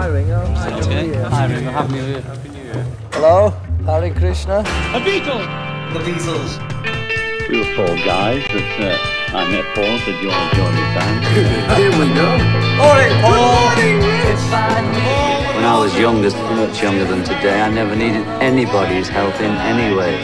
Hi Ringo. Sounds good. Hi, Ringo. Happy New Year. Hello, Hare Krishna. We were four guys that uh, I met Paul and said, Do you want to join the band? Here we go. Good morning. When I was younger, much younger than today, I never needed anybody's help in any way.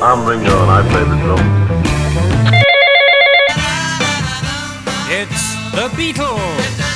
I'm Ringo and I play the drum. It's the Beatles.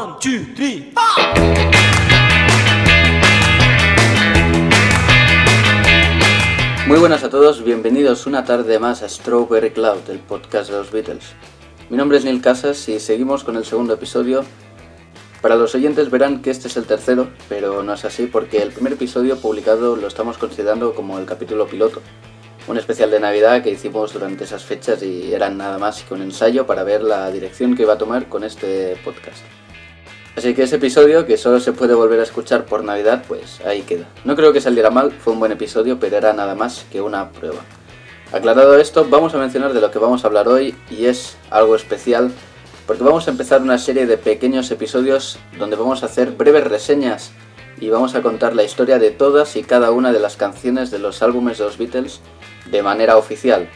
One, two, three. Muy buenas a todos, bienvenidos una tarde más a Strawberry Cloud, el podcast de los Beatles. Mi nombre es Neil Casas y seguimos con el segundo episodio. Para los oyentes verán que este es el tercero, pero no es así porque el primer episodio publicado lo estamos considerando como el capítulo piloto, un especial de Navidad que hicimos durante esas fechas y era nada más que un ensayo para ver la dirección que iba a tomar con este podcast. Así que ese episodio, que solo se puede volver a escuchar por Navidad, pues ahí queda. No creo que saliera mal, fue un buen episodio, pero era nada más que una prueba. Aclarado esto, vamos a mencionar de lo que vamos a hablar hoy y es algo especial porque vamos a empezar una serie de pequeños episodios donde vamos a hacer breves reseñas y vamos a contar la historia de todas y cada una de las canciones de los álbumes de los Beatles de manera oficial.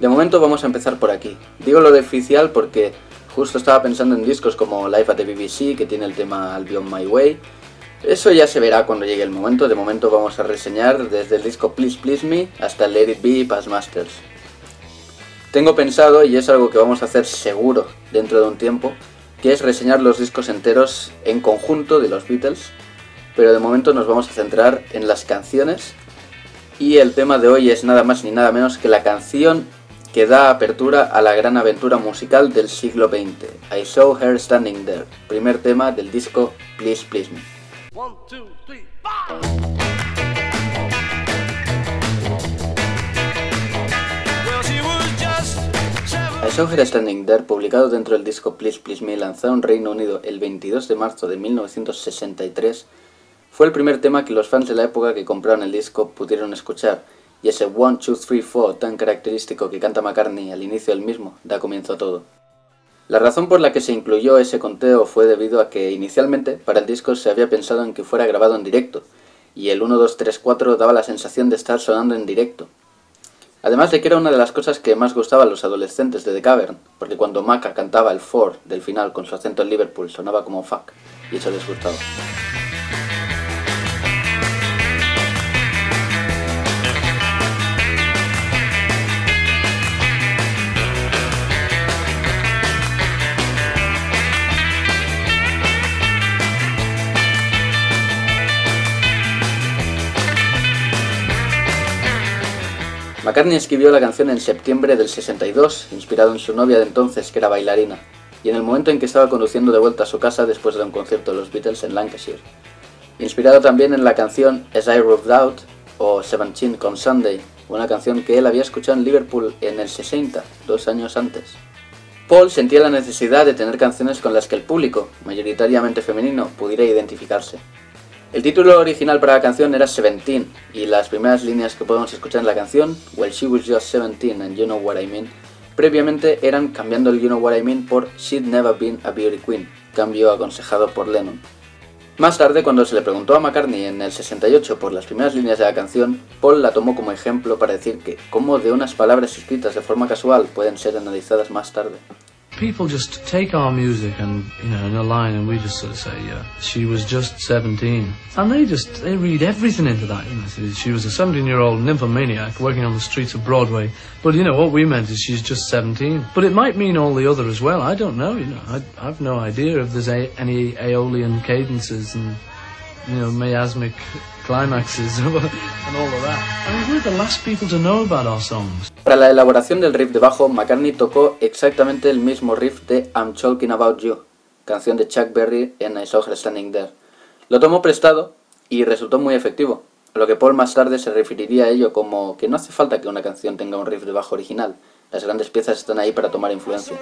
De momento vamos a empezar por aquí. Digo lo de oficial porque justo estaba pensando en discos como Live at the BBC que tiene el tema I'll Be On My Way. Eso ya se verá cuando llegue el momento. De momento vamos a reseñar desde el disco Please Please Me hasta Let It Be Past Masters. Tengo pensado, y es algo que vamos a hacer seguro dentro de un tiempo, que es reseñar los discos enteros en conjunto de los Beatles, pero de momento nos vamos a centrar en las canciones y el tema de hoy es nada más ni nada menos que la canción que da apertura a la gran aventura musical del siglo XX, I Saw Her Standing There, primer tema del disco Please Please Me. One, two, three. I Saw Her Standing There, publicado dentro del disco Please Please Me, lanzado en Reino Unido el 22 de marzo de 1963, fue el primer tema que los fans de la época que compraron el disco pudieron escuchar, y ese 1, 2, 3, 4 tan característico que canta McCartney al inicio del mismo da comienzo a todo. La razón por la que se incluyó ese conteo fue debido a que inicialmente para el disco se había pensado en que fuera grabado en directo, y el 1, 2, 3, 4 daba la sensación de estar sonando en directo. Además de que era una de las cosas que más gustaba a los adolescentes de The Cavern, porque cuando Maca cantaba el 4 del final con su acento en Liverpool sonaba como fuck, y eso les gustaba. McCartney escribió la canción en septiembre del 62, inspirado en su novia de entonces, que era bailarina, y en el momento en que estaba conduciendo de vuelta a su casa después de un concierto de los Beatles en Lancashire. Inspirado también en la canción As I Roved Out o Seventeen con Sunday, una canción que él había escuchado en Liverpool en el 60, dos años antes. Paul sentía la necesidad de tener canciones con las que el público, mayoritariamente femenino, pudiera identificarse. El título original para la canción era Seventeen, y las primeras líneas que podemos escuchar en la canción, Well She Was Just Seventeen and You Know What I Mean, previamente eran cambiando el You Know What I Mean por She'd Never Been a Beauty Queen, cambio aconsejado por Lennon. Más tarde, cuando se le preguntó a McCartney en el 68 por las primeras líneas de la canción, Paul la tomó como ejemplo para decir que cómo de unas palabras escritas de forma casual pueden ser analizadas más tarde. People just take our music and you know in a line and we just sort of say yeah she was just 17 and they just they read everything into that you know she was a 17 year old nymphomaniac working on the streets of broadway. But you know what we meant is she's just 17 but it might mean all the other as well. I don't know you know. I, I've no idea if there's a, any aeolian cadences and you know miasmic climaxes and all of that. I mean we're the last people to know about our songs. Para la elaboración del riff de bajo, McCartney tocó exactamente el mismo riff de I'm Talking About You, canción de Chuck Berry en I Saw Her Standing There. Lo tomó prestado y resultó muy efectivo, a lo que Paul más tarde se referiría a ello como que no hace falta que una canción tenga un riff de bajo original, las grandes piezas están ahí para tomar influencia.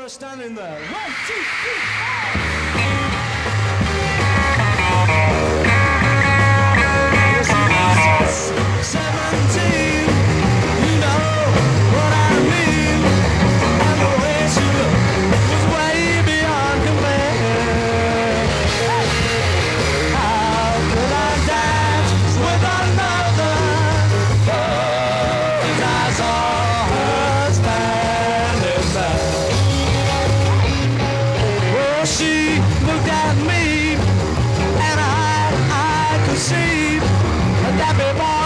That before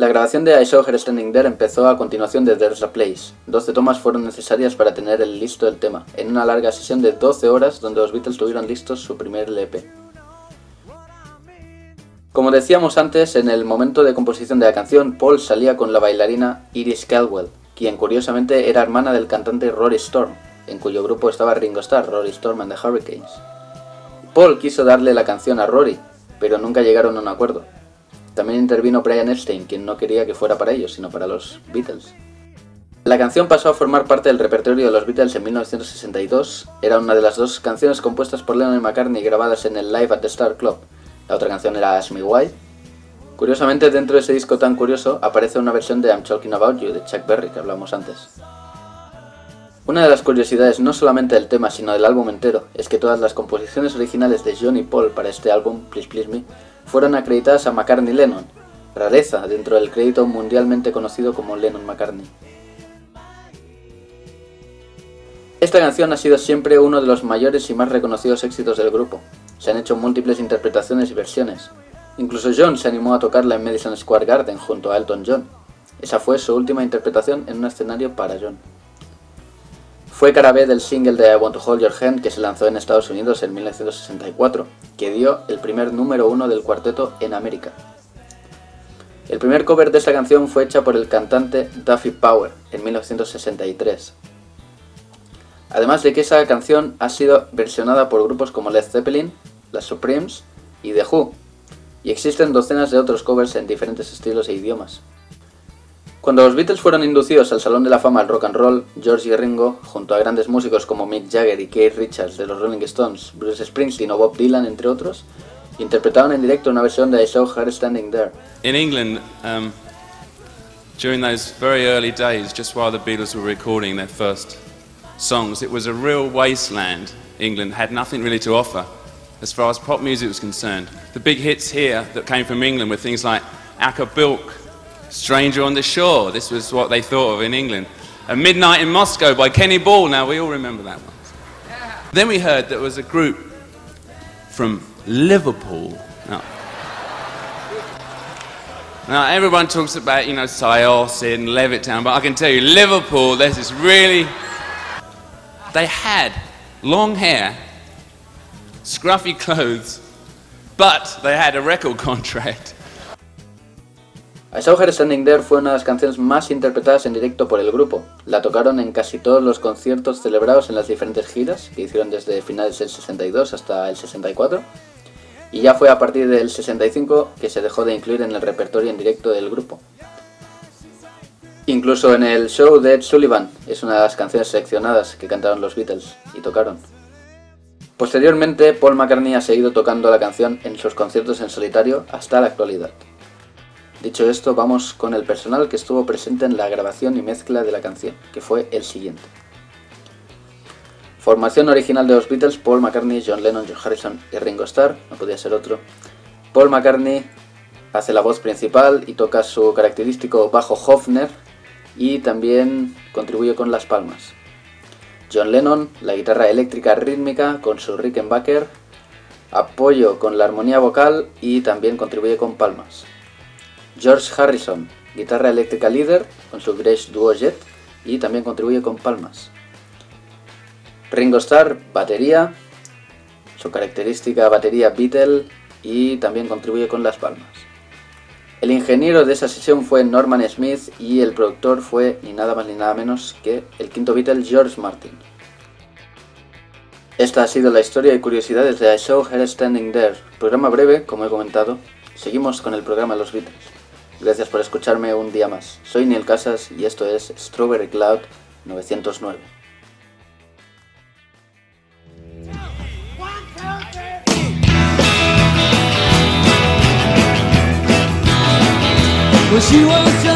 La grabación de I Saw Her Standing There empezó a continuación de There's a Place. 12 tomas fueron necesarias para tener el listo del tema, en una larga sesión de 12 horas donde los Beatles tuvieron listos su primer LP. Como decíamos antes, en el momento de composición de la canción, Paul salía con la bailarina Iris Caldwell, quien curiosamente era hermana del cantante Rory Storm, en cuyo grupo estaba Ringo Starr, Rory Storm and the Hurricanes. Paul quiso darle la canción a Rory, pero nunca llegaron a un acuerdo. También intervino Brian Epstein, quien no quería que fuera para ellos, sino para los Beatles. La canción pasó a formar parte del repertorio de los Beatles en 1962. Era una de las dos canciones compuestas por Lennon y McCartney grabadas en el Live at the Star Club. La otra canción era Ask Me Why. Curiosamente, dentro de ese disco tan curioso aparece una versión de I'm Talking About You de Chuck Berry que hablamos antes. Una de las curiosidades no solamente del tema sino del álbum entero es que todas las composiciones originales de John y Paul para este álbum, Please Please Me, fueron acreditadas a McCartney Lennon, rareza dentro del crédito mundialmente conocido como Lennon-McCartney. Esta canción ha sido siempre uno de los mayores y más reconocidos éxitos del grupo. Se han hecho múltiples interpretaciones y versiones. Incluso John se animó a tocarla en Madison Square Garden junto a Elton John. Esa fue su última interpretación en un escenario para John. Fue cara B del single de I Want to Hold Your Hand que se lanzó en Estados Unidos en 1964, que dio el primer número uno del cuarteto en América. El primer cover de esta canción fue hecha por el cantante Duffy Power en 1963. Además de que esa canción ha sido versionada por grupos como Led Zeppelin, las Supremes y The Who, y existen docenas de otros covers en diferentes estilos e idiomas. Cuando los Beatles fueron inducidos al Salón de la Fama del Rock and Roll, George y Ringo, junto a grandes músicos como Mick Jagger y Keith Richards de los Rolling Stones, Bruce Springsteen o Bob Dylan, entre otros, interpretaron en directo una versión de I Saw Her Standing There. in England, um, during those very early days, just while the Beatles were recording their first songs, it was a real wasteland. England had nothing really to offer as far as pop music was concerned. The big hits here that came from England were things like Acapulco, Stranger on the Shore. This was what they thought of in England. And Midnight in Moscow by Kenny Ball. Now we all remember that one. Then we heard there was a group from Liverpool. Now, now, everyone talks about, you know, Syosset and Levittown, but I can tell you, Liverpool, this really. They had long hair, scruffy clothes, but they had a record contract. I Saw Her Standing There fue una de las canciones más interpretadas en directo por el grupo. La tocaron en casi todos los conciertos celebrados en las diferentes giras que hicieron desde finales del 62 hasta el 64. Y ya fue a partir del 65 que se dejó de incluir en el repertorio en directo del grupo. Incluso en el show de Ed Sullivan es una de las canciones seleccionadas que cantaron los Beatles y tocaron. Posteriormente, Paul McCartney ha seguido tocando la canción en sus conciertos en solitario hasta la actualidad. Dicho esto, vamos con el personal que estuvo presente en la grabación y mezcla de la canción, que fue el siguiente. Formación original de los Beatles, Paul McCartney, John Lennon, George Harrison y Ringo Starr, no podía ser otro. Paul McCartney hace la voz principal y toca su característico bajo Hofner y también contribuye con las palmas. John Lennon, la guitarra eléctrica rítmica con su Rickenbacker, apoyo con la armonía vocal y también contribuye con palmas. George Harrison, guitarra eléctrica líder con su Grace Duo Jet y también contribuye con palmas. Ringo Starr, batería, su característica batería Beatle y también contribuye con las palmas. El ingeniero de esa sesión fue Norman Smith y el productor fue ni nada más ni nada menos que el quinto Beatle George Martin. Esta ha sido la historia y curiosidades de I Saw Her Standing There. Programa breve, como he comentado. Seguimos con el programa Los Beatles. Gracias por escucharme un día más. Soy Neil Casas y esto es Strawberry Cloud 909. Well, she was